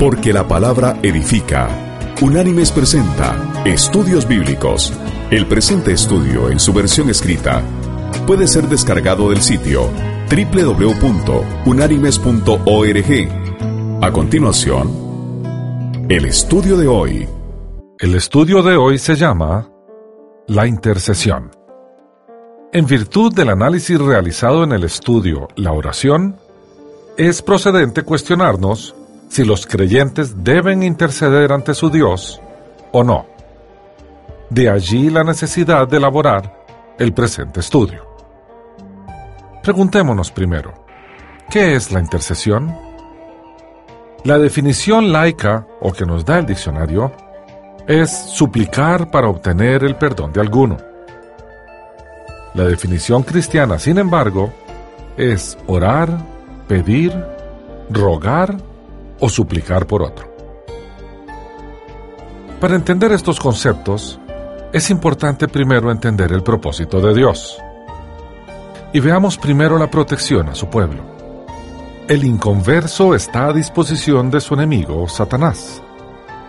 Porque la palabra edifica. Unánimes presenta Estudios Bíblicos. El presente estudio en su versión escrita puede ser descargado del sitio www.unánimes.org. A continuación, el estudio de hoy. El estudio de hoy se llama La intercesión. En virtud del análisis realizado en el estudio La oración, es procedente cuestionarnos si los creyentes deben interceder ante su Dios o no. De allí la necesidad de elaborar el presente estudio. Preguntémonos primero, ¿qué es la intercesión? La definición laica, o que nos da el diccionario, es suplicar para obtener el perdón de alguno. La definición cristiana, sin embargo, es orar, pedir, rogar o suplicar por otro. Para entender estos conceptos, es importante primero entender el propósito de Dios. Y veamos primero la protección a su pueblo. El inconverso está a disposición de su enemigo, Satanás.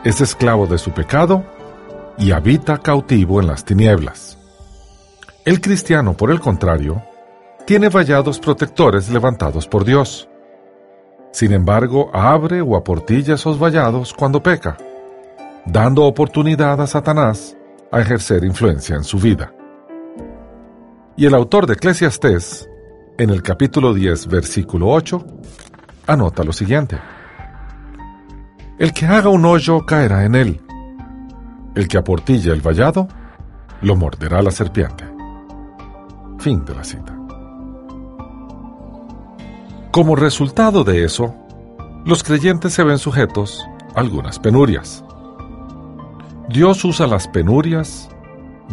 Es esclavo de su pecado y habita cautivo en las tinieblas. El cristiano, por el contrario, tiene vallados protectores levantados por Dios. Sin embargo, abre o aportilla esos vallados cuando peca, dando oportunidad a Satanás a ejercer influencia en su vida. Y el autor de Eclesiastés, en el capítulo 10, versículo 8, anota lo siguiente. El que haga un hoyo caerá en él. El que aportilla el vallado, lo morderá la serpiente. Fin de la cita. Como resultado de eso, los creyentes se ven sujetos a algunas penurias. Dios usa las penurias,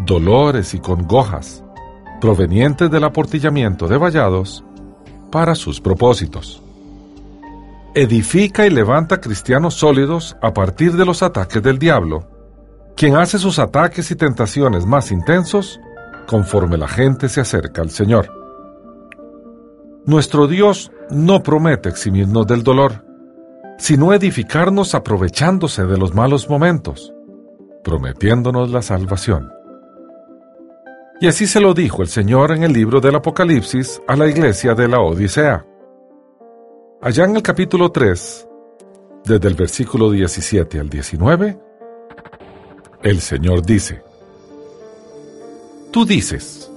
dolores y congojas provenientes del aportillamiento de vallados para sus propósitos. Edifica y levanta cristianos sólidos a partir de los ataques del diablo, quien hace sus ataques y tentaciones más intensos conforme la gente se acerca al Señor. Nuestro Dios no promete eximirnos del dolor, sino edificarnos aprovechándose de los malos momentos, prometiéndonos la salvación. Y así se lo dijo el Señor en el libro del Apocalipsis a la iglesia de la Odisea. Allá en el capítulo 3, desde el versículo 17 al 19, el Señor dice, Tú dices,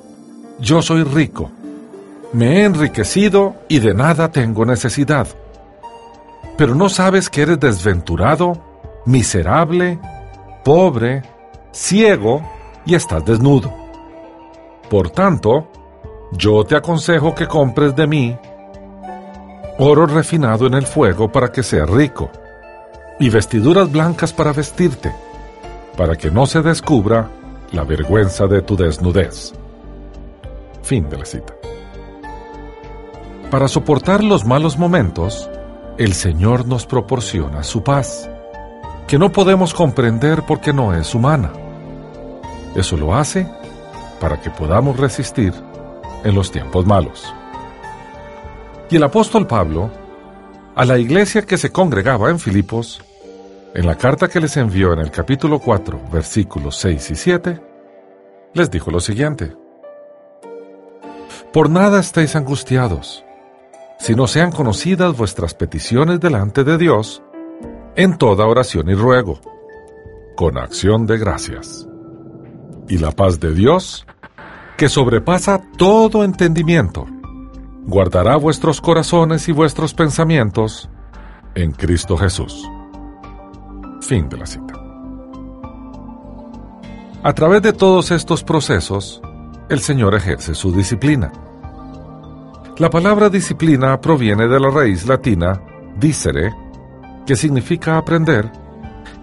yo soy rico, me he enriquecido y de nada tengo necesidad. Pero no sabes que eres desventurado, miserable, pobre, ciego y estás desnudo. Por tanto, yo te aconsejo que compres de mí oro refinado en el fuego para que seas rico, y vestiduras blancas para vestirte, para que no se descubra la vergüenza de tu desnudez. Fin de la cita. Para soportar los malos momentos, el Señor nos proporciona su paz, que no podemos comprender porque no es humana. Eso lo hace para que podamos resistir en los tiempos malos. Y el apóstol Pablo, a la iglesia que se congregaba en Filipos, en la carta que les envió en el capítulo 4, versículos 6 y 7, les dijo lo siguiente. Por nada estéis angustiados, si no sean conocidas vuestras peticiones delante de Dios, en toda oración y ruego, con acción de gracias. Y la paz de Dios, que sobrepasa todo entendimiento, guardará vuestros corazones y vuestros pensamientos en Cristo Jesús. Fin de la cita. A través de todos estos procesos, el Señor ejerce su disciplina. La palabra disciplina proviene de la raíz latina dicere, que significa aprender,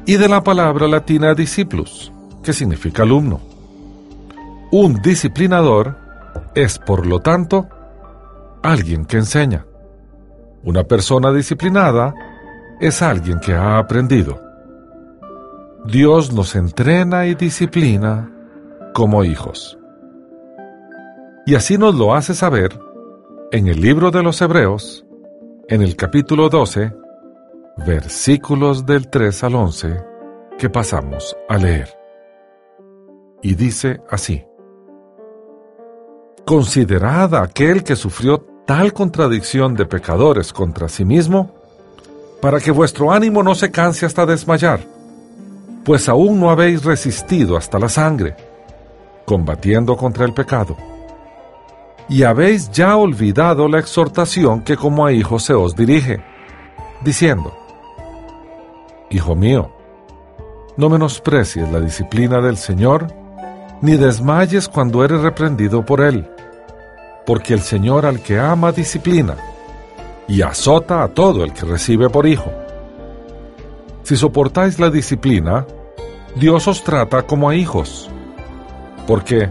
y de la palabra latina discipulus, que significa alumno. Un disciplinador es, por lo tanto, alguien que enseña. Una persona disciplinada es alguien que ha aprendido. Dios nos entrena y disciplina como hijos. Y así nos lo hace saber en el libro de los Hebreos, en el capítulo 12, versículos del 3 al 11 que pasamos a leer. Y dice así. Considerad aquel que sufrió tal contradicción de pecadores contra sí mismo, para que vuestro ánimo no se canse hasta desmayar, pues aún no habéis resistido hasta la sangre, combatiendo contra el pecado. Y habéis ya olvidado la exhortación que como a hijos se os dirige, diciendo, Hijo mío, no menosprecies la disciplina del Señor, ni desmayes cuando eres reprendido por Él, porque el Señor al que ama disciplina, y azota a todo el que recibe por hijo. Si soportáis la disciplina, Dios os trata como a hijos. Porque,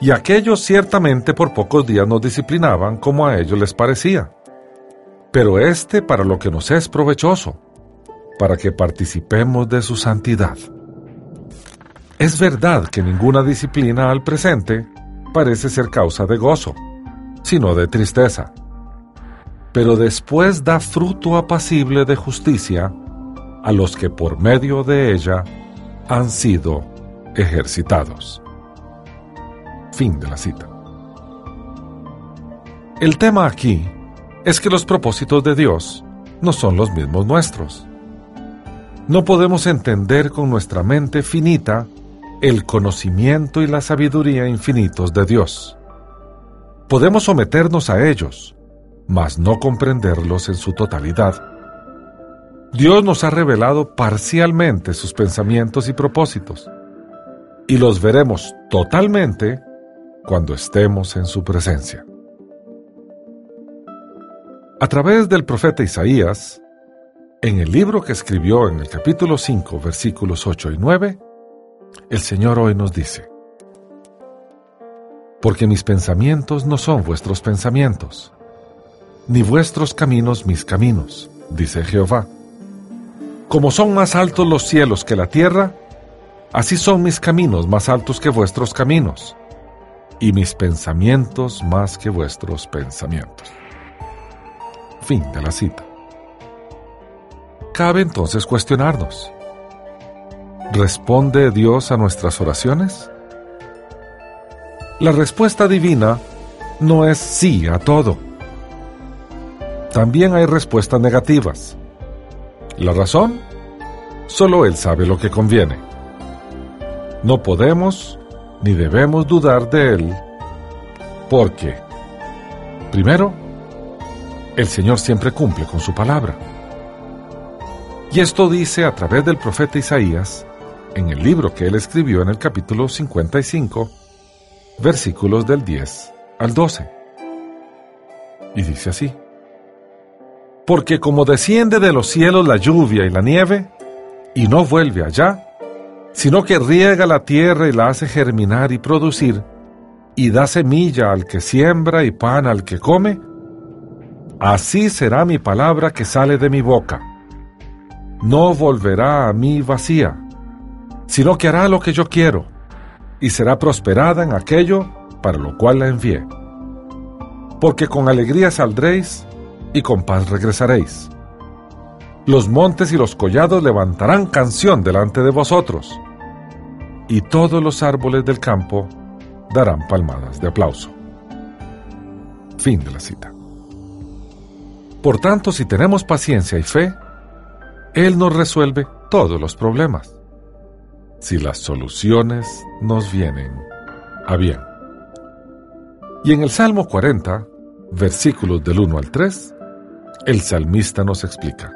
Y aquellos ciertamente por pocos días nos disciplinaban como a ellos les parecía. Pero este para lo que nos es provechoso, para que participemos de su santidad. Es verdad que ninguna disciplina al presente parece ser causa de gozo, sino de tristeza. Pero después da fruto apacible de justicia a los que por medio de ella han sido ejercitados. Fin de la cita. El tema aquí es que los propósitos de Dios no son los mismos nuestros. No podemos entender con nuestra mente finita el conocimiento y la sabiduría infinitos de Dios. Podemos someternos a ellos, mas no comprenderlos en su totalidad. Dios nos ha revelado parcialmente sus pensamientos y propósitos, y los veremos totalmente cuando estemos en su presencia. A través del profeta Isaías, en el libro que escribió en el capítulo 5, versículos 8 y 9, el Señor hoy nos dice, Porque mis pensamientos no son vuestros pensamientos, ni vuestros caminos mis caminos, dice Jehová. Como son más altos los cielos que la tierra, así son mis caminos más altos que vuestros caminos, y mis pensamientos más que vuestros pensamientos. Fin de la cita. Cabe entonces cuestionarnos. ¿Responde Dios a nuestras oraciones? La respuesta divina no es sí a todo. También hay respuestas negativas. La razón, solo Él sabe lo que conviene. No podemos ni debemos dudar de Él porque, primero, el Señor siempre cumple con su palabra. Y esto dice a través del profeta Isaías en el libro que él escribió en el capítulo 55, versículos del 10 al 12. Y dice así, Porque como desciende de los cielos la lluvia y la nieve, y no vuelve allá, sino que riega la tierra y la hace germinar y producir, y da semilla al que siembra y pan al que come, así será mi palabra que sale de mi boca. No volverá a mí vacía sino que hará lo que yo quiero, y será prosperada en aquello para lo cual la envié. Porque con alegría saldréis y con paz regresaréis. Los montes y los collados levantarán canción delante de vosotros, y todos los árboles del campo darán palmadas de aplauso. Fin de la cita. Por tanto, si tenemos paciencia y fe, Él nos resuelve todos los problemas si las soluciones nos vienen a bien. Y en el Salmo 40, versículos del 1 al 3, el salmista nos explica.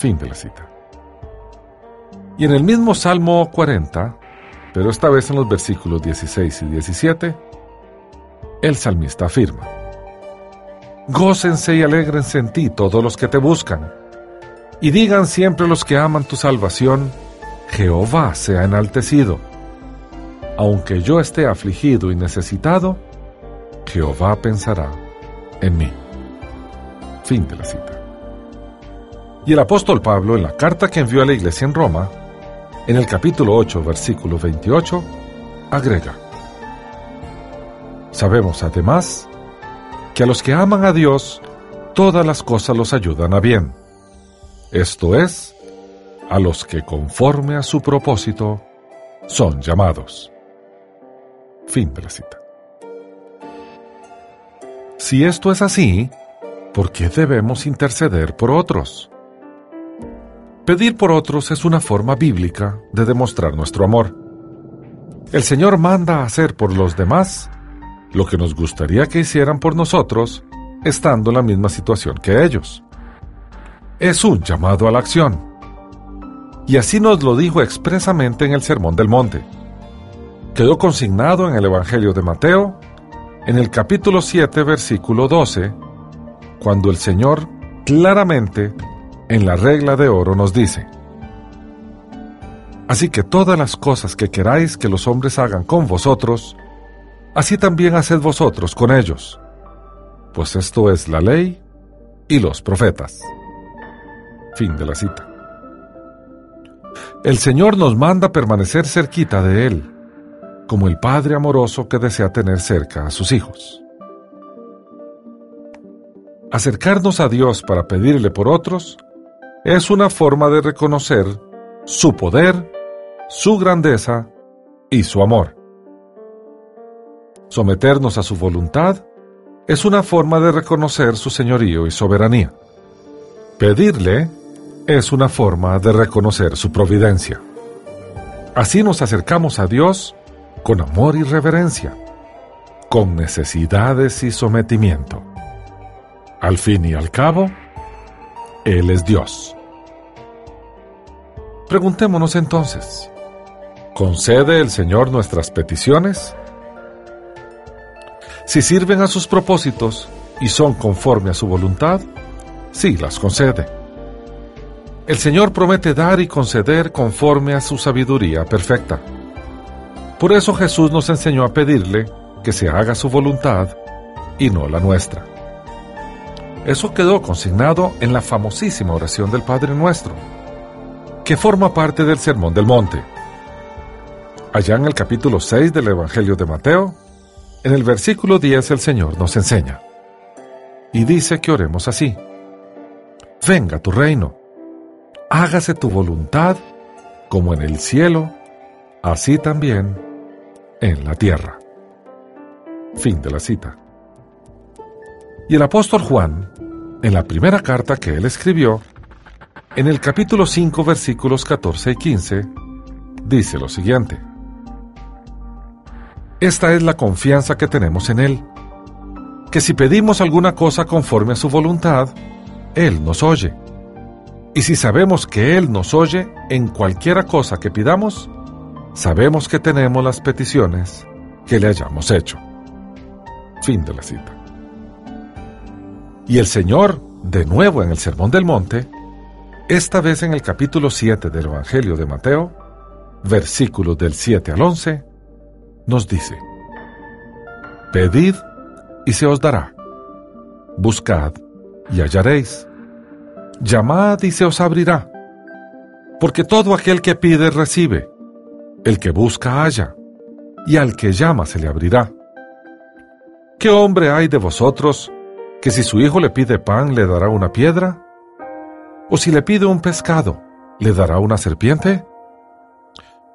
Fin de la cita. Y en el mismo Salmo 40, pero esta vez en los versículos 16 y 17, el salmista afirma, Gócense y alégrense en ti todos los que te buscan, y digan siempre los que aman tu salvación, Jehová sea enaltecido. Aunque yo esté afligido y necesitado, Jehová pensará en mí. Fin de la cita. Y el apóstol Pablo, en la carta que envió a la iglesia en Roma, en el capítulo 8, versículo 28, agrega, Sabemos además que a los que aman a Dios, todas las cosas los ayudan a bien. Esto es, a los que conforme a su propósito son llamados. Fin de la cita. Si esto es así, ¿por qué debemos interceder por otros? Pedir por otros es una forma bíblica de demostrar nuestro amor. El Señor manda hacer por los demás lo que nos gustaría que hicieran por nosotros, estando en la misma situación que ellos. Es un llamado a la acción. Y así nos lo dijo expresamente en el Sermón del Monte. Quedó consignado en el Evangelio de Mateo, en el capítulo 7, versículo 12, cuando el Señor claramente en la regla de oro nos dice, Así que todas las cosas que queráis que los hombres hagan con vosotros, así también haced vosotros con ellos, pues esto es la ley y los profetas. Fin de la cita. El Señor nos manda permanecer cerquita de Él, como el Padre amoroso que desea tener cerca a sus hijos. Acercarnos a Dios para pedirle por otros es una forma de reconocer su poder, su grandeza y su amor. Someternos a su voluntad es una forma de reconocer su señorío y soberanía. Pedirle es una forma de reconocer su providencia. Así nos acercamos a Dios con amor y reverencia, con necesidades y sometimiento. Al fin y al cabo, él es Dios. Preguntémonos entonces, ¿concede el Señor nuestras peticiones? Si sirven a sus propósitos y son conforme a su voluntad, sí las concede. El Señor promete dar y conceder conforme a su sabiduría perfecta. Por eso Jesús nos enseñó a pedirle que se haga su voluntad y no la nuestra. Eso quedó consignado en la famosísima oración del Padre Nuestro, que forma parte del Sermón del Monte. Allá en el capítulo 6 del Evangelio de Mateo, en el versículo 10 el Señor nos enseña, y dice que oremos así, venga tu reino, hágase tu voluntad como en el cielo, así también en la tierra. Fin de la cita. Y el apóstol Juan, en la primera carta que él escribió, en el capítulo 5 versículos 14 y 15, dice lo siguiente. Esta es la confianza que tenemos en Él, que si pedimos alguna cosa conforme a su voluntad, Él nos oye. Y si sabemos que Él nos oye en cualquiera cosa que pidamos, sabemos que tenemos las peticiones que le hayamos hecho. Fin de la cita. Y el Señor, de nuevo en el Sermón del Monte, esta vez en el capítulo 7 del Evangelio de Mateo, versículos del 7 al 11, nos dice, Pedid y se os dará, buscad y hallaréis, llamad y se os abrirá, porque todo aquel que pide recibe, el que busca halla, y al que llama se le abrirá. ¿Qué hombre hay de vosotros que si su hijo le pide pan le dará una piedra? ¿O si le pide un pescado, le dará una serpiente?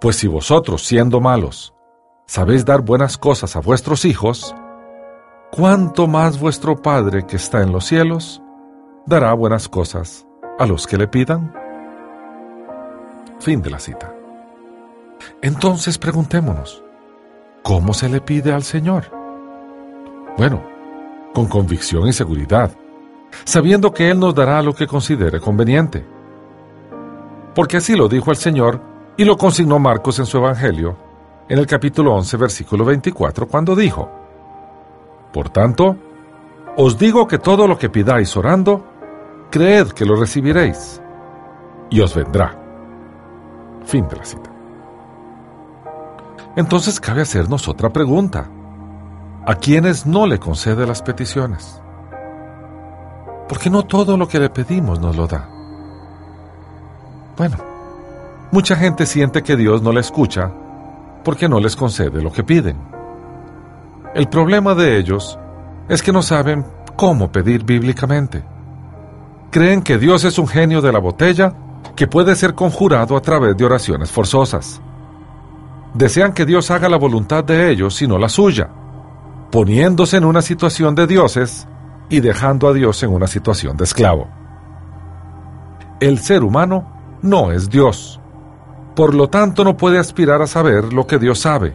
Pues si vosotros, siendo malos, sabéis dar buenas cosas a vuestros hijos, ¿cuánto más vuestro Padre que está en los cielos dará buenas cosas a los que le pidan? Fin de la cita. Entonces preguntémonos, ¿cómo se le pide al Señor? Bueno, con convicción y seguridad, sabiendo que Él nos dará lo que considere conveniente. Porque así lo dijo el Señor y lo consignó Marcos en su Evangelio, en el capítulo 11, versículo 24, cuando dijo, Por tanto, os digo que todo lo que pidáis orando, creed que lo recibiréis, y os vendrá. Fin de la cita. Entonces cabe hacernos otra pregunta. ¿A quiénes no le concede las peticiones? Porque no todo lo que le pedimos nos lo da. Bueno, mucha gente siente que Dios no le escucha porque no les concede lo que piden. El problema de ellos es que no saben cómo pedir bíblicamente. Creen que Dios es un genio de la botella que puede ser conjurado a través de oraciones forzosas. Desean que Dios haga la voluntad de ellos y no la suya, poniéndose en una situación de dioses y dejando a Dios en una situación de esclavo. El ser humano no es Dios. Por lo tanto, no puede aspirar a saber lo que Dios sabe,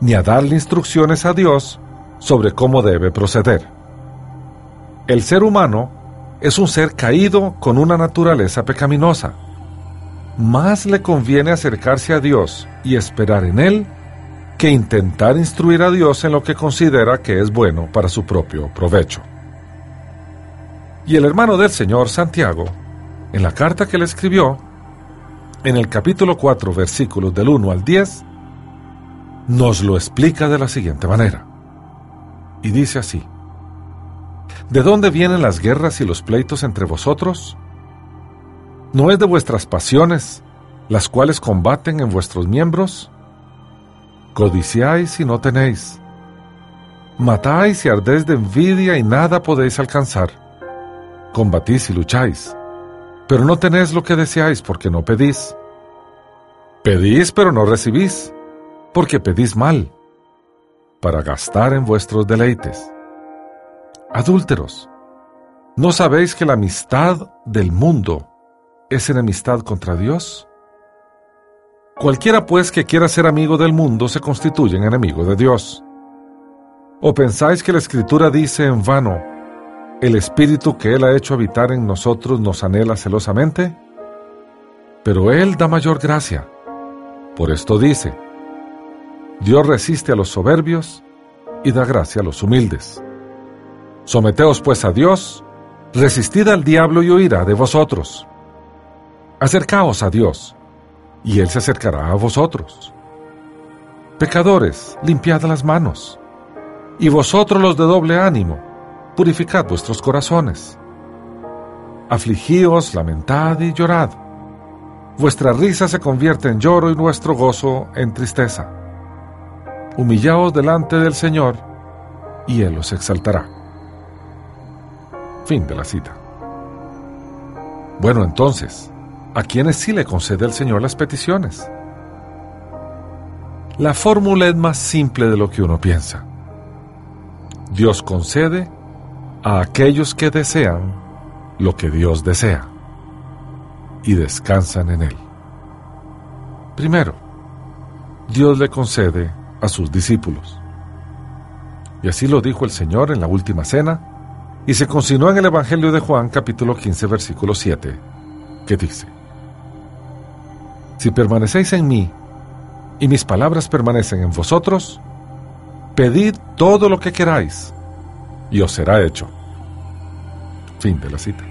ni a darle instrucciones a Dios sobre cómo debe proceder. El ser humano es un ser caído con una naturaleza pecaminosa. Más le conviene acercarse a Dios y esperar en Él que intentar instruir a Dios en lo que considera que es bueno para su propio provecho. Y el hermano del Señor, Santiago, en la carta que le escribió, en el capítulo 4, versículos del 1 al 10, nos lo explica de la siguiente manera. Y dice así, ¿De dónde vienen las guerras y los pleitos entre vosotros? ¿No es de vuestras pasiones, las cuales combaten en vuestros miembros? Codiciáis y no tenéis. Matáis y ardéis de envidia y nada podéis alcanzar. Combatís y lucháis, pero no tenéis lo que deseáis porque no pedís. Pedís pero no recibís, porque pedís mal, para gastar en vuestros deleites. Adúlteros, ¿no sabéis que la amistad del mundo es enemistad contra Dios? Cualquiera pues que quiera ser amigo del mundo se constituye en enemigo de Dios. ¿O pensáis que la Escritura dice en vano, el Espíritu que Él ha hecho habitar en nosotros nos anhela celosamente? Pero Él da mayor gracia. Por esto dice, Dios resiste a los soberbios y da gracia a los humildes. Someteos pues a Dios, resistid al diablo y oirá de vosotros. Acercaos a Dios, y Él se acercará a vosotros. Pecadores, limpiad las manos, y vosotros los de doble ánimo, purificad vuestros corazones. Afligíos, lamentad y llorad. Vuestra risa se convierte en lloro y nuestro gozo en tristeza. Humillaos delante del Señor, y Él os exaltará. Fin de la cita. Bueno, entonces, ¿a quiénes sí le concede el Señor las peticiones? La fórmula es más simple de lo que uno piensa. Dios concede a aquellos que desean lo que Dios desea y descansan en Él. Primero, Dios le concede a sus discípulos. Y así lo dijo el Señor en la última cena y se consignó en el Evangelio de Juan capítulo 15 versículo 7, que dice, Si permanecéis en mí y mis palabras permanecen en vosotros, pedid todo lo que queráis y os será hecho. Fin de la cita.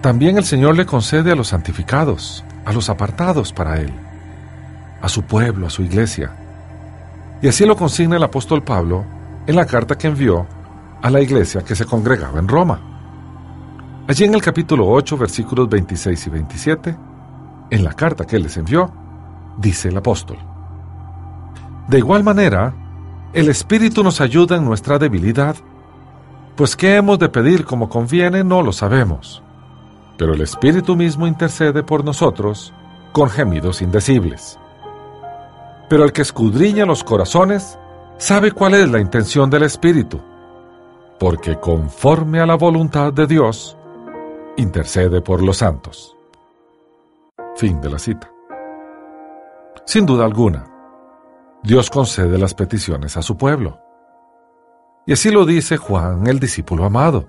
También el Señor le concede a los santificados, a los apartados para Él, a su pueblo, a su iglesia. Y así lo consigna el apóstol Pablo en la carta que envió a la iglesia que se congregaba en Roma. Allí en el capítulo 8, versículos 26 y 27, en la carta que les envió, dice el apóstol. De igual manera, el Espíritu nos ayuda en nuestra debilidad, pues qué hemos de pedir como conviene no lo sabemos, pero el Espíritu mismo intercede por nosotros con gemidos indecibles. Pero el que escudriña los corazones sabe cuál es la intención del Espíritu, porque conforme a la voluntad de Dios, intercede por los santos. Fin de la cita. Sin duda alguna, Dios concede las peticiones a su pueblo. Y así lo dice Juan, el discípulo amado.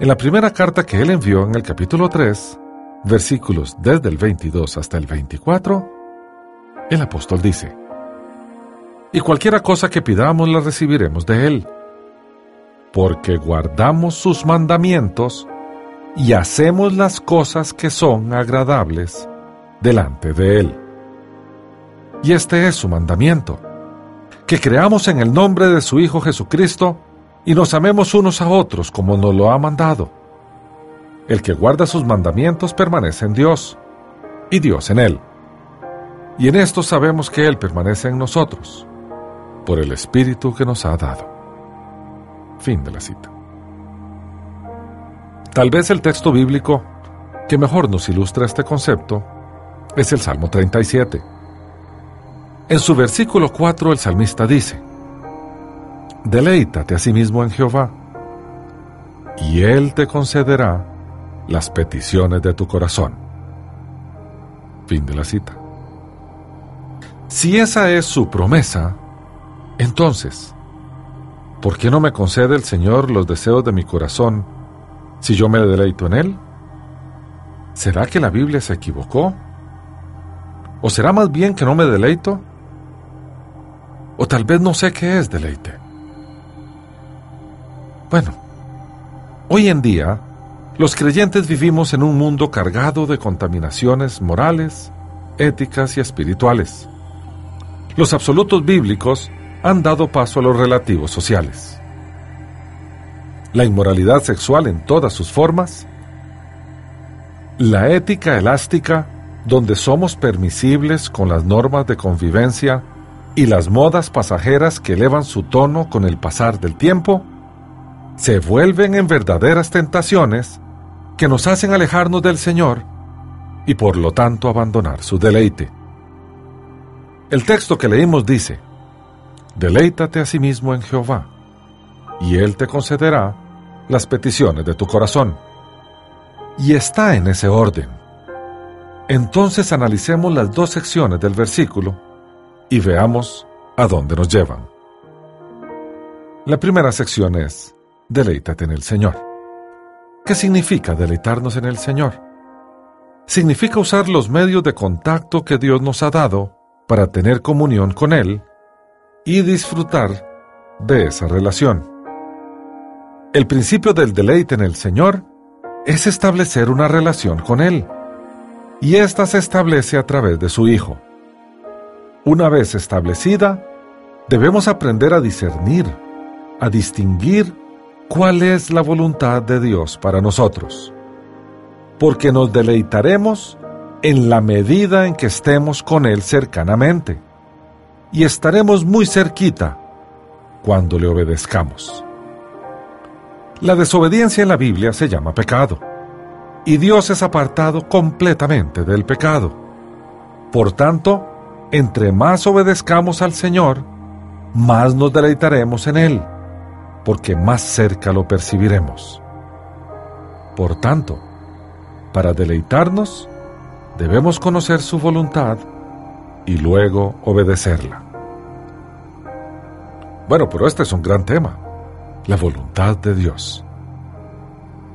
En la primera carta que él envió en el capítulo 3, versículos desde el 22 hasta el 24, el apóstol dice, Y cualquiera cosa que pidamos la recibiremos de él, porque guardamos sus mandamientos y hacemos las cosas que son agradables delante de él. Y este es su mandamiento, que creamos en el nombre de su Hijo Jesucristo, y nos amemos unos a otros como nos lo ha mandado. El que guarda sus mandamientos permanece en Dios, y Dios en él. Y en esto sabemos que Él permanece en nosotros, por el Espíritu que nos ha dado. Fin de la cita. Tal vez el texto bíblico que mejor nos ilustra este concepto es el Salmo 37. En su versículo 4 el salmista dice, Deleítate a sí mismo en Jehová, y Él te concederá las peticiones de tu corazón. Fin de la cita. Si esa es su promesa, entonces, ¿por qué no me concede el Señor los deseos de mi corazón si yo me deleito en Él? ¿Será que la Biblia se equivocó? ¿O será más bien que no me deleito? ¿O tal vez no sé qué es deleite? Bueno, hoy en día, los creyentes vivimos en un mundo cargado de contaminaciones morales, éticas y espirituales. Los absolutos bíblicos han dado paso a los relativos sociales. La inmoralidad sexual en todas sus formas, la ética elástica, donde somos permisibles con las normas de convivencia y las modas pasajeras que elevan su tono con el pasar del tiempo, se vuelven en verdaderas tentaciones que nos hacen alejarnos del Señor y por lo tanto abandonar su deleite. El texto que leímos dice, Deleítate a sí mismo en Jehová, y Él te concederá las peticiones de tu corazón. Y está en ese orden. Entonces analicemos las dos secciones del versículo y veamos a dónde nos llevan. La primera sección es, deleítate en el Señor. ¿Qué significa deleitarnos en el Señor? Significa usar los medios de contacto que Dios nos ha dado para tener comunión con Él y disfrutar de esa relación. El principio del deleite en el Señor es establecer una relación con Él, y ésta se establece a través de su Hijo. Una vez establecida, debemos aprender a discernir, a distinguir cuál es la voluntad de Dios para nosotros, porque nos deleitaremos en la medida en que estemos con Él cercanamente, y estaremos muy cerquita cuando le obedezcamos. La desobediencia en la Biblia se llama pecado, y Dios es apartado completamente del pecado. Por tanto, entre más obedezcamos al Señor, más nos deleitaremos en Él porque más cerca lo percibiremos. Por tanto, para deleitarnos, debemos conocer su voluntad y luego obedecerla. Bueno, pero este es un gran tema, la voluntad de Dios.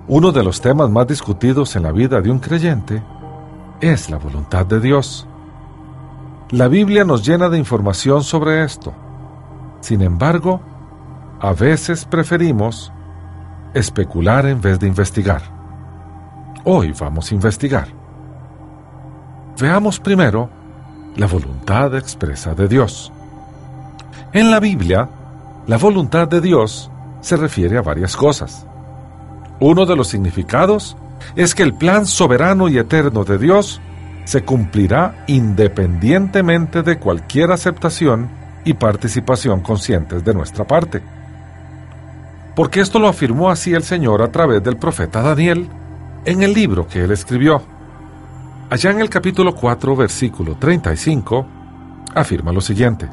Uno de los temas más discutidos en la vida de un creyente es la voluntad de Dios. La Biblia nos llena de información sobre esto. Sin embargo, a veces preferimos especular en vez de investigar. Hoy vamos a investigar. Veamos primero la voluntad expresa de Dios. En la Biblia, la voluntad de Dios se refiere a varias cosas. Uno de los significados es que el plan soberano y eterno de Dios se cumplirá independientemente de cualquier aceptación y participación conscientes de nuestra parte porque esto lo afirmó así el Señor a través del profeta Daniel en el libro que él escribió. Allá en el capítulo 4, versículo 35, afirma lo siguiente.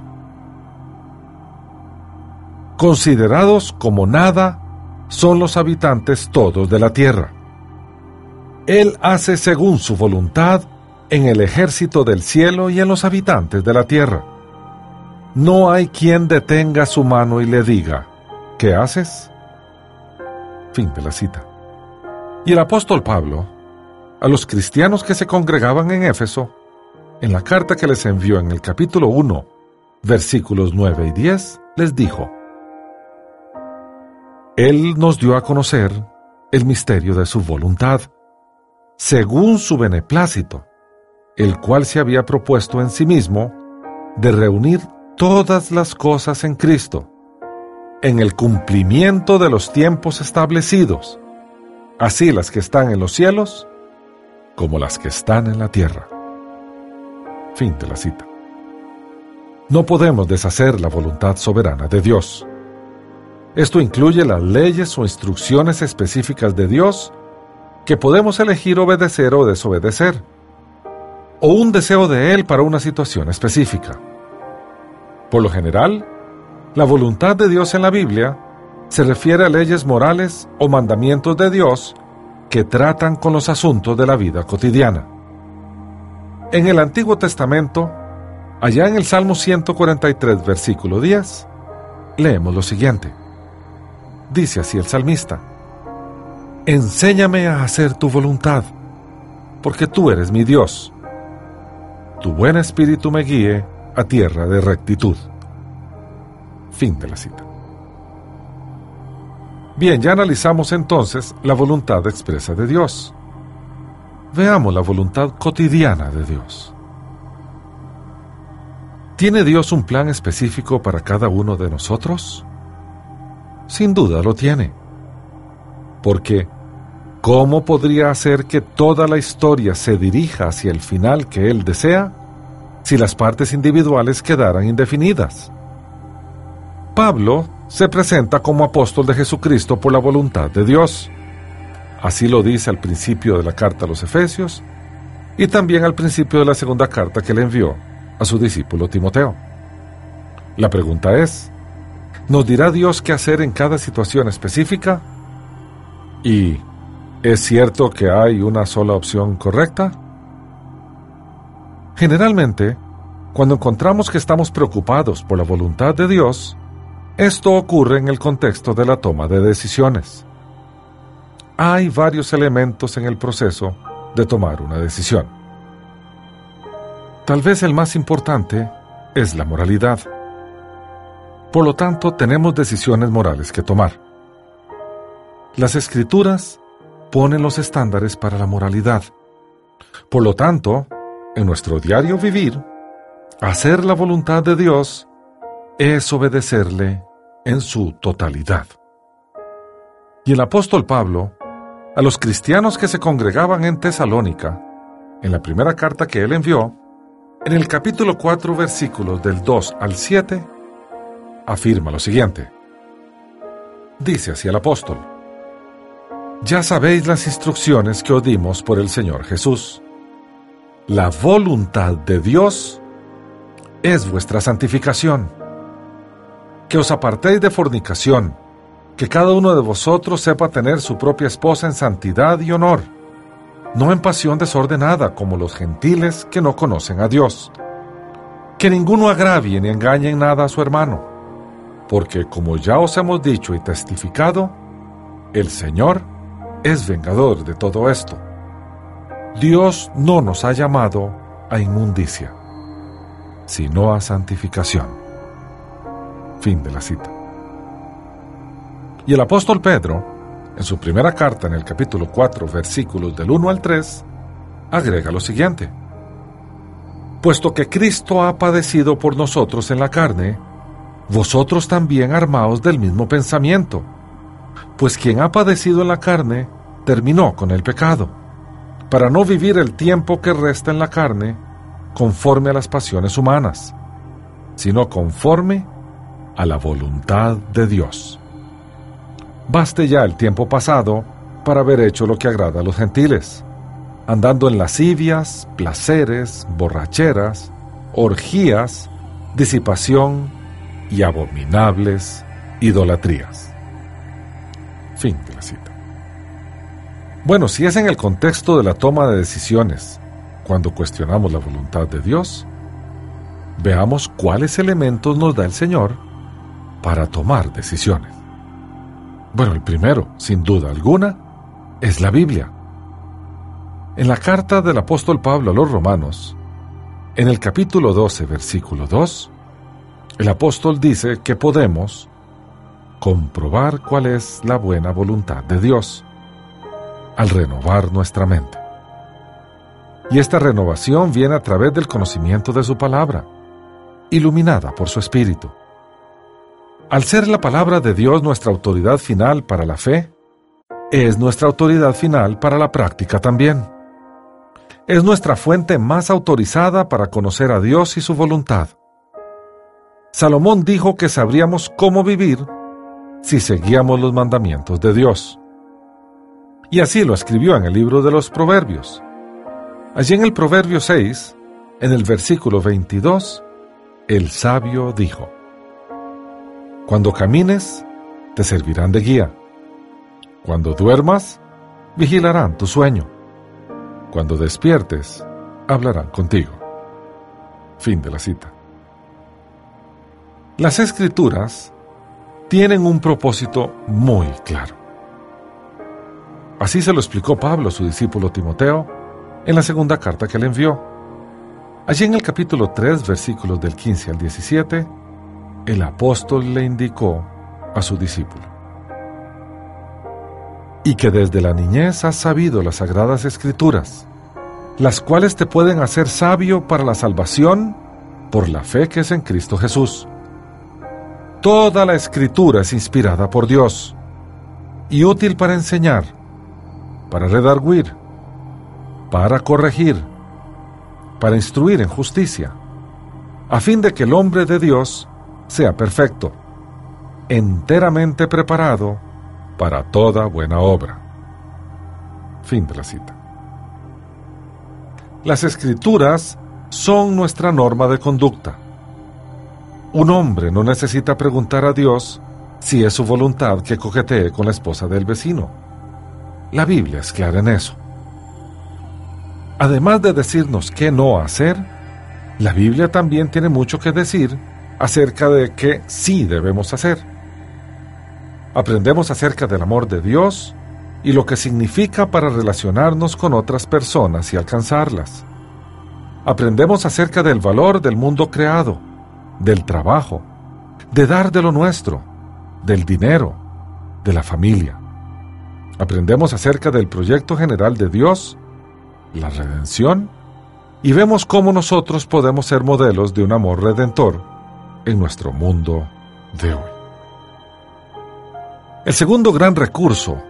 Considerados como nada son los habitantes todos de la tierra. Él hace según su voluntad en el ejército del cielo y en los habitantes de la tierra. No hay quien detenga su mano y le diga, ¿qué haces? Fin de la cita. Y el apóstol Pablo, a los cristianos que se congregaban en Éfeso, en la carta que les envió en el capítulo 1, versículos 9 y 10, les dijo, Él nos dio a conocer el misterio de su voluntad, según su beneplácito, el cual se había propuesto en sí mismo de reunir todas las cosas en Cristo, en el cumplimiento de los tiempos establecidos, así las que están en los cielos como las que están en la tierra. Fin de la cita. No podemos deshacer la voluntad soberana de Dios. Esto incluye las leyes o instrucciones específicas de Dios que podemos elegir obedecer o desobedecer, o un deseo de Él para una situación específica. Por lo general, la voluntad de Dios en la Biblia se refiere a leyes morales o mandamientos de Dios que tratan con los asuntos de la vida cotidiana. En el Antiguo Testamento, allá en el Salmo 143, versículo 10, leemos lo siguiente. Dice así el salmista, Enséñame a hacer tu voluntad, porque tú eres mi Dios. Tu buen espíritu me guíe a tierra de rectitud. Fin de la cita. Bien, ya analizamos entonces la voluntad expresa de Dios. Veamos la voluntad cotidiana de Dios. ¿Tiene Dios un plan específico para cada uno de nosotros? Sin duda lo tiene. Porque, ¿cómo podría hacer que toda la historia se dirija hacia el final que Él desea si las partes individuales quedaran indefinidas? Pablo se presenta como apóstol de Jesucristo por la voluntad de Dios. Así lo dice al principio de la carta a los Efesios y también al principio de la segunda carta que le envió a su discípulo Timoteo. La pregunta es, ¿nos dirá Dios qué hacer en cada situación específica? ¿Y es cierto que hay una sola opción correcta? Generalmente, cuando encontramos que estamos preocupados por la voluntad de Dios, esto ocurre en el contexto de la toma de decisiones. Hay varios elementos en el proceso de tomar una decisión. Tal vez el más importante es la moralidad. Por lo tanto, tenemos decisiones morales que tomar. Las escrituras ponen los estándares para la moralidad. Por lo tanto, en nuestro diario vivir, hacer la voluntad de Dios es obedecerle en su totalidad. Y el apóstol Pablo, a los cristianos que se congregaban en Tesalónica, en la primera carta que él envió, en el capítulo 4 versículos del 2 al 7, afirma lo siguiente. Dice así el apóstol, Ya sabéis las instrucciones que os dimos por el Señor Jesús. La voluntad de Dios es vuestra santificación que os apartéis de fornicación, que cada uno de vosotros sepa tener su propia esposa en santidad y honor, no en pasión desordenada como los gentiles que no conocen a Dios. Que ninguno agravie ni engañe en nada a su hermano, porque como ya os hemos dicho y testificado, el Señor es vengador de todo esto. Dios no nos ha llamado a inmundicia, sino a santificación. Fin de la cita. Y el apóstol Pedro, en su primera carta en el capítulo 4, versículos del 1 al 3, agrega lo siguiente. Puesto que Cristo ha padecido por nosotros en la carne, vosotros también armaos del mismo pensamiento, pues quien ha padecido en la carne terminó con el pecado, para no vivir el tiempo que resta en la carne conforme a las pasiones humanas, sino conforme a la voluntad de Dios. Baste ya el tiempo pasado para haber hecho lo que agrada a los gentiles, andando en lascivias, placeres, borracheras, orgías, disipación y abominables idolatrías. Fin de la cita. Bueno, si es en el contexto de la toma de decisiones, cuando cuestionamos la voluntad de Dios, veamos cuáles elementos nos da el Señor para tomar decisiones. Bueno, el primero, sin duda alguna, es la Biblia. En la carta del apóstol Pablo a los romanos, en el capítulo 12, versículo 2, el apóstol dice que podemos comprobar cuál es la buena voluntad de Dios al renovar nuestra mente. Y esta renovación viene a través del conocimiento de su palabra, iluminada por su espíritu. Al ser la palabra de Dios nuestra autoridad final para la fe, es nuestra autoridad final para la práctica también. Es nuestra fuente más autorizada para conocer a Dios y su voluntad. Salomón dijo que sabríamos cómo vivir si seguíamos los mandamientos de Dios. Y así lo escribió en el libro de los Proverbios. Allí en el Proverbio 6, en el versículo 22, el sabio dijo, cuando camines, te servirán de guía. Cuando duermas, vigilarán tu sueño. Cuando despiertes, hablarán contigo. Fin de la cita. Las escrituras tienen un propósito muy claro. Así se lo explicó Pablo a su discípulo Timoteo en la segunda carta que le envió. Allí en el capítulo 3, versículos del 15 al 17, el apóstol le indicó a su discípulo. Y que desde la niñez has sabido las sagradas escrituras, las cuales te pueden hacer sabio para la salvación por la fe que es en Cristo Jesús. Toda la escritura es inspirada por Dios y útil para enseñar, para redarguir, para corregir, para instruir en justicia, a fin de que el hombre de Dios sea perfecto, enteramente preparado para toda buena obra. Fin de la cita. Las escrituras son nuestra norma de conducta. Un hombre no necesita preguntar a Dios si es su voluntad que coquetee con la esposa del vecino. La Biblia es clara en eso. Además de decirnos qué no hacer, la Biblia también tiene mucho que decir acerca de qué sí debemos hacer. Aprendemos acerca del amor de Dios y lo que significa para relacionarnos con otras personas y alcanzarlas. Aprendemos acerca del valor del mundo creado, del trabajo, de dar de lo nuestro, del dinero, de la familia. Aprendemos acerca del proyecto general de Dios, la redención, y vemos cómo nosotros podemos ser modelos de un amor redentor en nuestro mundo de hoy. El segundo gran recurso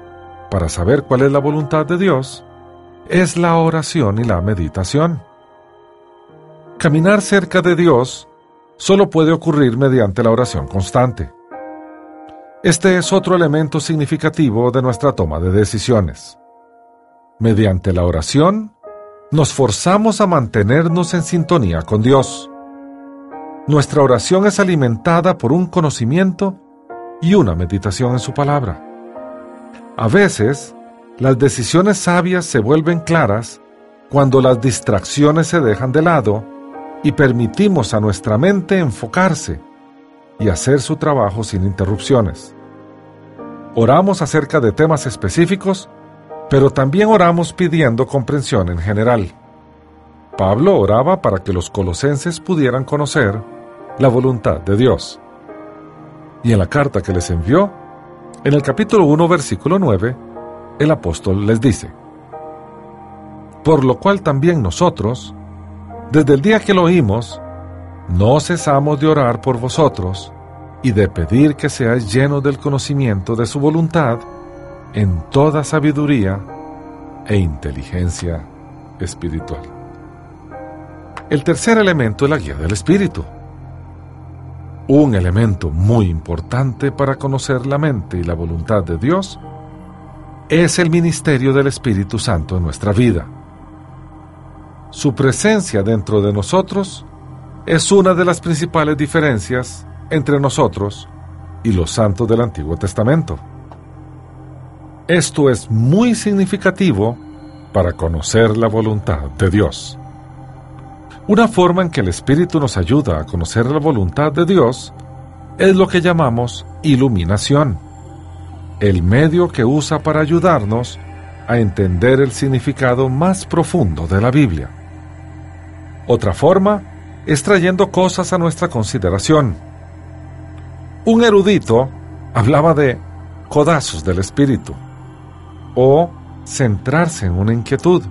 para saber cuál es la voluntad de Dios es la oración y la meditación. Caminar cerca de Dios solo puede ocurrir mediante la oración constante. Este es otro elemento significativo de nuestra toma de decisiones. Mediante la oración, nos forzamos a mantenernos en sintonía con Dios. Nuestra oración es alimentada por un conocimiento y una meditación en su palabra. A veces, las decisiones sabias se vuelven claras cuando las distracciones se dejan de lado y permitimos a nuestra mente enfocarse y hacer su trabajo sin interrupciones. Oramos acerca de temas específicos, pero también oramos pidiendo comprensión en general. Pablo oraba para que los colosenses pudieran conocer la voluntad de Dios. Y en la carta que les envió, en el capítulo 1, versículo 9, el apóstol les dice, Por lo cual también nosotros, desde el día que lo oímos, no cesamos de orar por vosotros y de pedir que seáis llenos del conocimiento de su voluntad en toda sabiduría e inteligencia espiritual. El tercer elemento es la guía del Espíritu. Un elemento muy importante para conocer la mente y la voluntad de Dios es el ministerio del Espíritu Santo en nuestra vida. Su presencia dentro de nosotros es una de las principales diferencias entre nosotros y los santos del Antiguo Testamento. Esto es muy significativo para conocer la voluntad de Dios. Una forma en que el Espíritu nos ayuda a conocer la voluntad de Dios es lo que llamamos iluminación, el medio que usa para ayudarnos a entender el significado más profundo de la Biblia. Otra forma es trayendo cosas a nuestra consideración. Un erudito hablaba de codazos del espíritu o centrarse en una inquietud.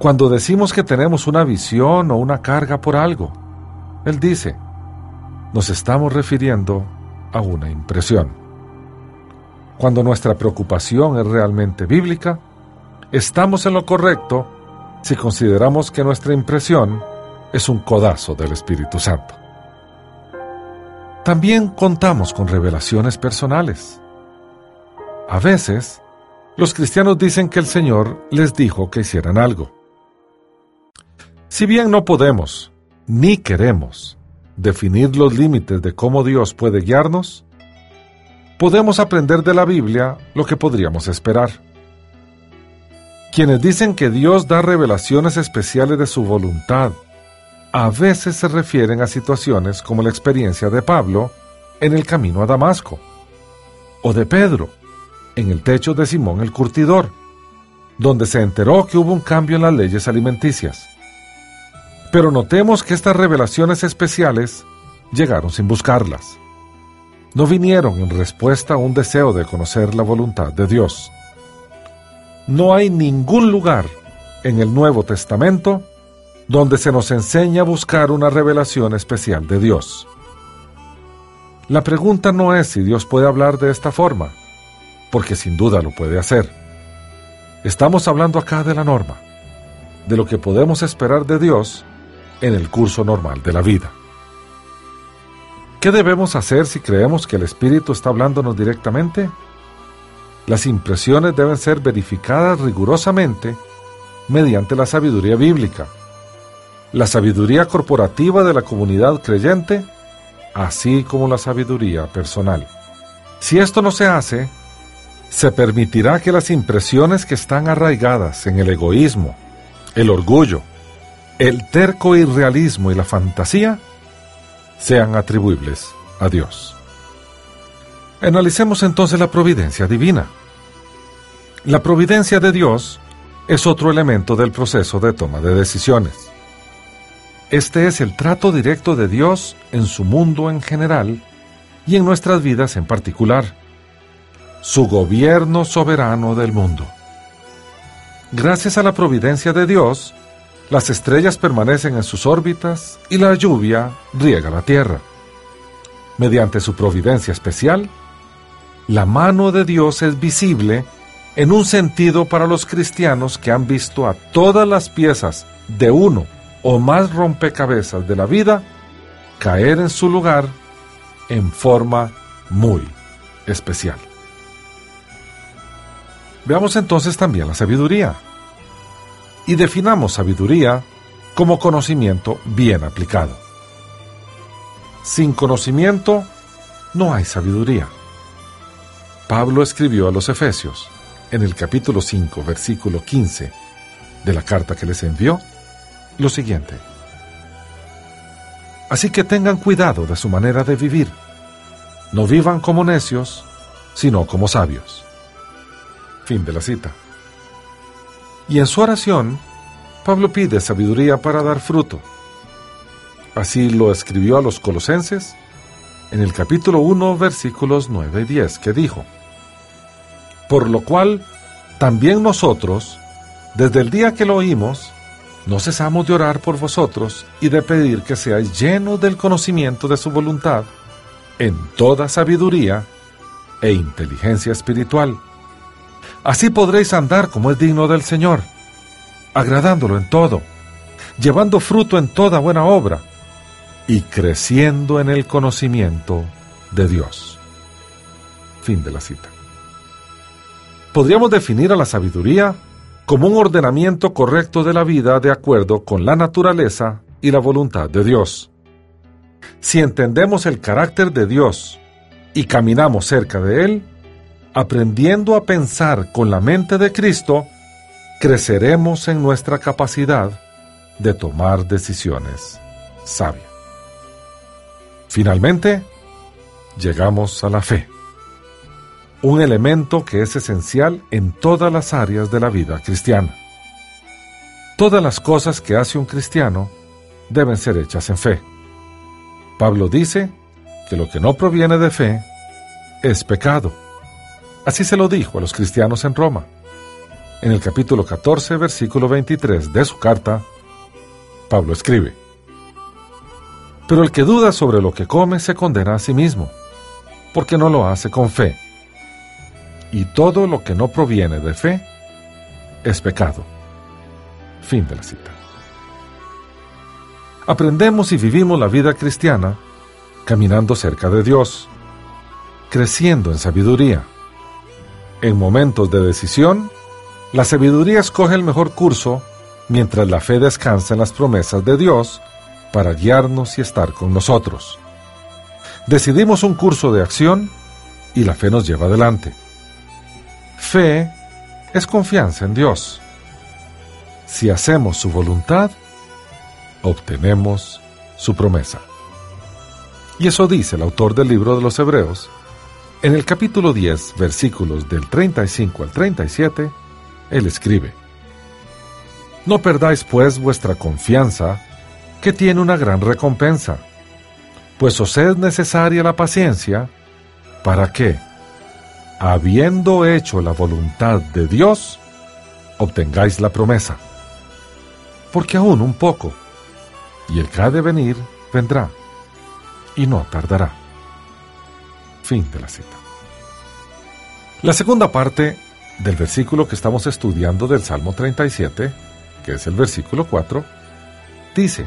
Cuando decimos que tenemos una visión o una carga por algo, él dice, nos estamos refiriendo a una impresión. Cuando nuestra preocupación es realmente bíblica, estamos en lo correcto si consideramos que nuestra impresión es un codazo del Espíritu Santo. También contamos con revelaciones personales. A veces, los cristianos dicen que el Señor les dijo que hicieran algo. Si bien no podemos, ni queremos, definir los límites de cómo Dios puede guiarnos, podemos aprender de la Biblia lo que podríamos esperar. Quienes dicen que Dios da revelaciones especiales de su voluntad, a veces se refieren a situaciones como la experiencia de Pablo en el camino a Damasco, o de Pedro en el techo de Simón el Curtidor, donde se enteró que hubo un cambio en las leyes alimenticias. Pero notemos que estas revelaciones especiales llegaron sin buscarlas. No vinieron en respuesta a un deseo de conocer la voluntad de Dios. No hay ningún lugar en el Nuevo Testamento donde se nos enseña a buscar una revelación especial de Dios. La pregunta no es si Dios puede hablar de esta forma, porque sin duda lo puede hacer. Estamos hablando acá de la norma, de lo que podemos esperar de Dios en el curso normal de la vida. ¿Qué debemos hacer si creemos que el Espíritu está hablándonos directamente? Las impresiones deben ser verificadas rigurosamente mediante la sabiduría bíblica, la sabiduría corporativa de la comunidad creyente, así como la sabiduría personal. Si esto no se hace, se permitirá que las impresiones que están arraigadas en el egoísmo, el orgullo, el terco irrealismo y la fantasía sean atribuibles a Dios. Analicemos entonces la providencia divina. La providencia de Dios es otro elemento del proceso de toma de decisiones. Este es el trato directo de Dios en su mundo en general y en nuestras vidas en particular. Su gobierno soberano del mundo. Gracias a la providencia de Dios, las estrellas permanecen en sus órbitas y la lluvia riega la tierra. Mediante su providencia especial, la mano de Dios es visible en un sentido para los cristianos que han visto a todas las piezas de uno o más rompecabezas de la vida caer en su lugar en forma muy especial. Veamos entonces también la sabiduría. Y definamos sabiduría como conocimiento bien aplicado. Sin conocimiento no hay sabiduría. Pablo escribió a los Efesios, en el capítulo 5, versículo 15 de la carta que les envió, lo siguiente. Así que tengan cuidado de su manera de vivir. No vivan como necios, sino como sabios. Fin de la cita. Y en su oración, Pablo pide sabiduría para dar fruto. Así lo escribió a los colosenses en el capítulo 1, versículos 9 y 10, que dijo, Por lo cual, también nosotros, desde el día que lo oímos, no cesamos de orar por vosotros y de pedir que seáis llenos del conocimiento de su voluntad, en toda sabiduría e inteligencia espiritual. Así podréis andar como es digno del Señor, agradándolo en todo, llevando fruto en toda buena obra y creciendo en el conocimiento de Dios. Fin de la cita. Podríamos definir a la sabiduría como un ordenamiento correcto de la vida de acuerdo con la naturaleza y la voluntad de Dios. Si entendemos el carácter de Dios y caminamos cerca de Él, aprendiendo a pensar con la mente de Cristo, creceremos en nuestra capacidad de tomar decisiones sabias. Finalmente, llegamos a la fe, un elemento que es esencial en todas las áreas de la vida cristiana. Todas las cosas que hace un cristiano deben ser hechas en fe. Pablo dice que lo que no proviene de fe es pecado. Así se lo dijo a los cristianos en Roma. En el capítulo 14, versículo 23 de su carta, Pablo escribe, Pero el que duda sobre lo que come se condena a sí mismo, porque no lo hace con fe. Y todo lo que no proviene de fe es pecado. Fin de la cita. Aprendemos y vivimos la vida cristiana caminando cerca de Dios, creciendo en sabiduría. En momentos de decisión, la sabiduría escoge el mejor curso mientras la fe descansa en las promesas de Dios para guiarnos y estar con nosotros. Decidimos un curso de acción y la fe nos lleva adelante. Fe es confianza en Dios. Si hacemos su voluntad, obtenemos su promesa. Y eso dice el autor del libro de los Hebreos en el capítulo 10, versículos del 35 al 37, él escribe, No perdáis pues vuestra confianza, que tiene una gran recompensa, pues os es necesaria la paciencia, para que, habiendo hecho la voluntad de Dios, obtengáis la promesa. Porque aún un poco, y el que ha de venir vendrá, y no tardará. Fin de la cita. La segunda parte del versículo que estamos estudiando del Salmo 37, que es el versículo 4, dice,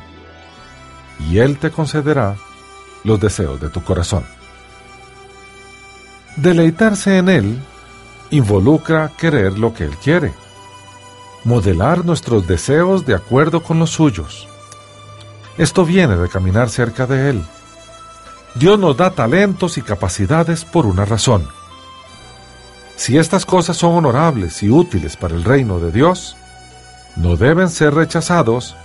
y Él te concederá los deseos de tu corazón. Deleitarse en Él involucra querer lo que Él quiere, modelar nuestros deseos de acuerdo con los suyos. Esto viene de caminar cerca de Él, Dios nos da talentos y capacidades por una razón. Si estas cosas son honorables y útiles para el reino de Dios, no deben ser rechazados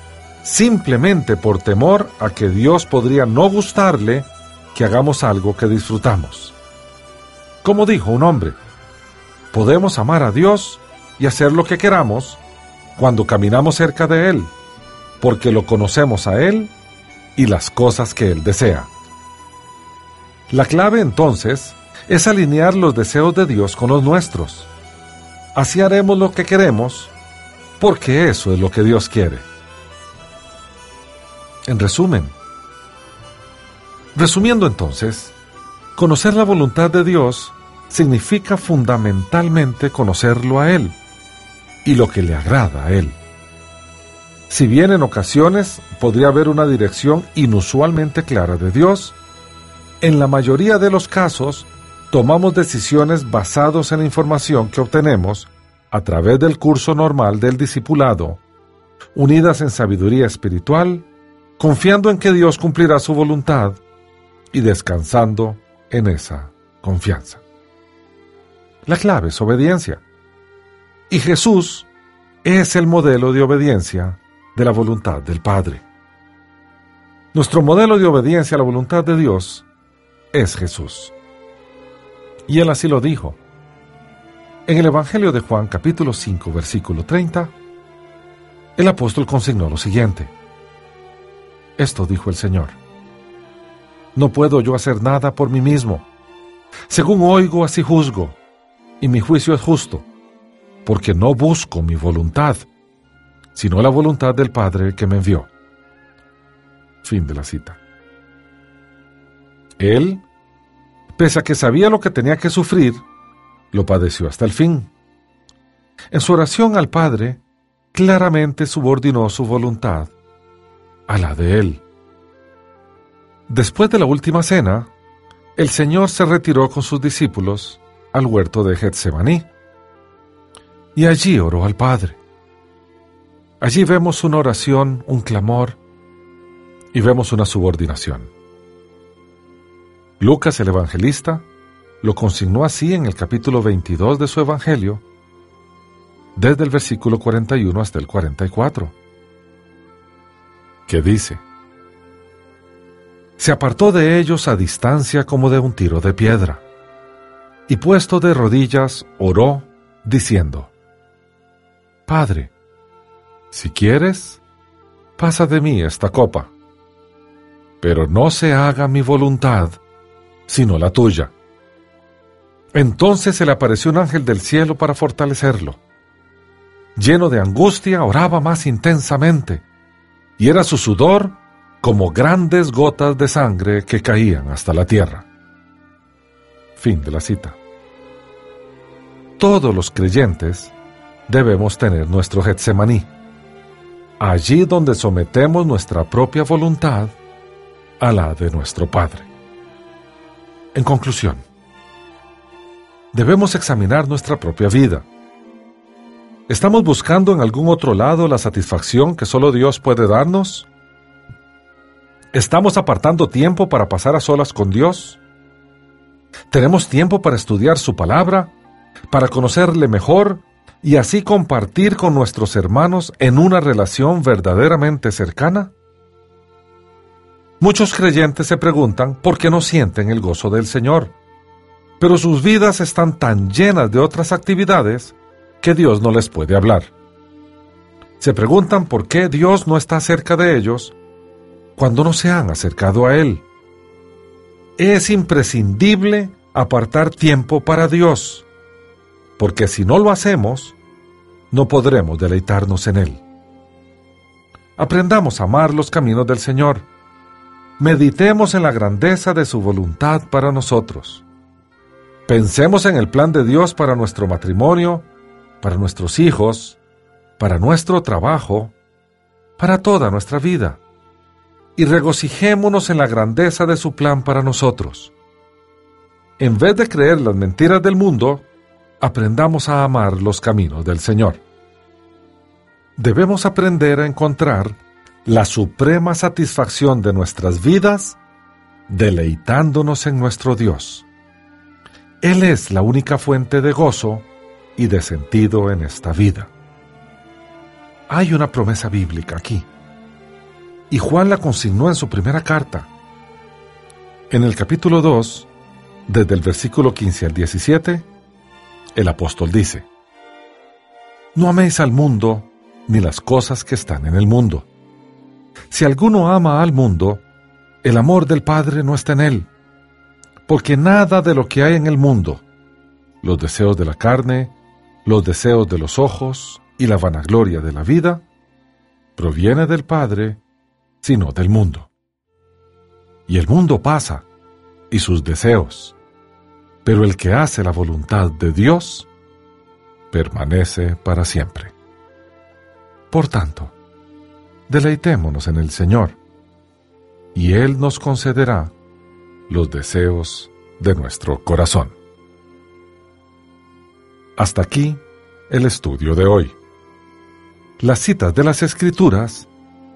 simplemente por temor a que Dios podría no gustarle que hagamos algo que disfrutamos. Como dijo un hombre, podemos amar a Dios y hacer lo que queramos cuando caminamos cerca de Él, porque lo conocemos a Él y las cosas que Él desea. La clave entonces es alinear los deseos de Dios con los nuestros. Así haremos lo que queremos, porque eso es lo que Dios quiere. En resumen, resumiendo entonces, conocer la voluntad de Dios significa fundamentalmente conocerlo a Él y lo que le agrada a Él. Si bien en ocasiones podría haber una dirección inusualmente clara de Dios, en la mayoría de los casos, tomamos decisiones basados en la información que obtenemos a través del curso normal del discipulado, unidas en sabiduría espiritual, confiando en que Dios cumplirá su voluntad y descansando en esa confianza. La clave es obediencia. Y Jesús es el modelo de obediencia de la voluntad del Padre. Nuestro modelo de obediencia a la voluntad de Dios es Jesús. Y él así lo dijo. En el Evangelio de Juan capítulo 5 versículo 30, el apóstol consignó lo siguiente. Esto dijo el Señor. No puedo yo hacer nada por mí mismo. Según oigo, así juzgo, y mi juicio es justo, porque no busco mi voluntad, sino la voluntad del Padre que me envió. Fin de la cita. Él, pese a que sabía lo que tenía que sufrir, lo padeció hasta el fin. En su oración al Padre, claramente subordinó su voluntad a la de Él. Después de la última cena, el Señor se retiró con sus discípulos al huerto de Getsemaní y allí oró al Padre. Allí vemos una oración, un clamor y vemos una subordinación. Lucas el Evangelista lo consignó así en el capítulo 22 de su Evangelio, desde el versículo 41 hasta el 44. que dice, Se apartó de ellos a distancia como de un tiro de piedra, y puesto de rodillas oró, diciendo, Padre, si quieres, pasa de mí esta copa, pero no se haga mi voluntad, sino la tuya. Entonces se le apareció un ángel del cielo para fortalecerlo. Lleno de angustia, oraba más intensamente, y era su sudor como grandes gotas de sangre que caían hasta la tierra. Fin de la cita. Todos los creyentes debemos tener nuestro Getsemaní, allí donde sometemos nuestra propia voluntad a la de nuestro Padre. En conclusión, debemos examinar nuestra propia vida. ¿Estamos buscando en algún otro lado la satisfacción que solo Dios puede darnos? ¿Estamos apartando tiempo para pasar a solas con Dios? ¿Tenemos tiempo para estudiar su palabra, para conocerle mejor y así compartir con nuestros hermanos en una relación verdaderamente cercana? Muchos creyentes se preguntan por qué no sienten el gozo del Señor, pero sus vidas están tan llenas de otras actividades que Dios no les puede hablar. Se preguntan por qué Dios no está cerca de ellos cuando no se han acercado a Él. Es imprescindible apartar tiempo para Dios, porque si no lo hacemos, no podremos deleitarnos en Él. Aprendamos a amar los caminos del Señor Meditemos en la grandeza de su voluntad para nosotros. Pensemos en el plan de Dios para nuestro matrimonio, para nuestros hijos, para nuestro trabajo, para toda nuestra vida. Y regocijémonos en la grandeza de su plan para nosotros. En vez de creer las mentiras del mundo, aprendamos a amar los caminos del Señor. Debemos aprender a encontrar la suprema satisfacción de nuestras vidas deleitándonos en nuestro Dios. Él es la única fuente de gozo y de sentido en esta vida. Hay una promesa bíblica aquí, y Juan la consignó en su primera carta. En el capítulo 2, desde el versículo 15 al 17, el apóstol dice, No améis al mundo ni las cosas que están en el mundo. Si alguno ama al mundo, el amor del Padre no está en él, porque nada de lo que hay en el mundo, los deseos de la carne, los deseos de los ojos y la vanagloria de la vida, proviene del Padre, sino del mundo. Y el mundo pasa, y sus deseos, pero el que hace la voluntad de Dios, permanece para siempre. Por tanto, deleitémonos en el Señor, y Él nos concederá los deseos de nuestro corazón. Hasta aquí el estudio de hoy. Las citas de las Escrituras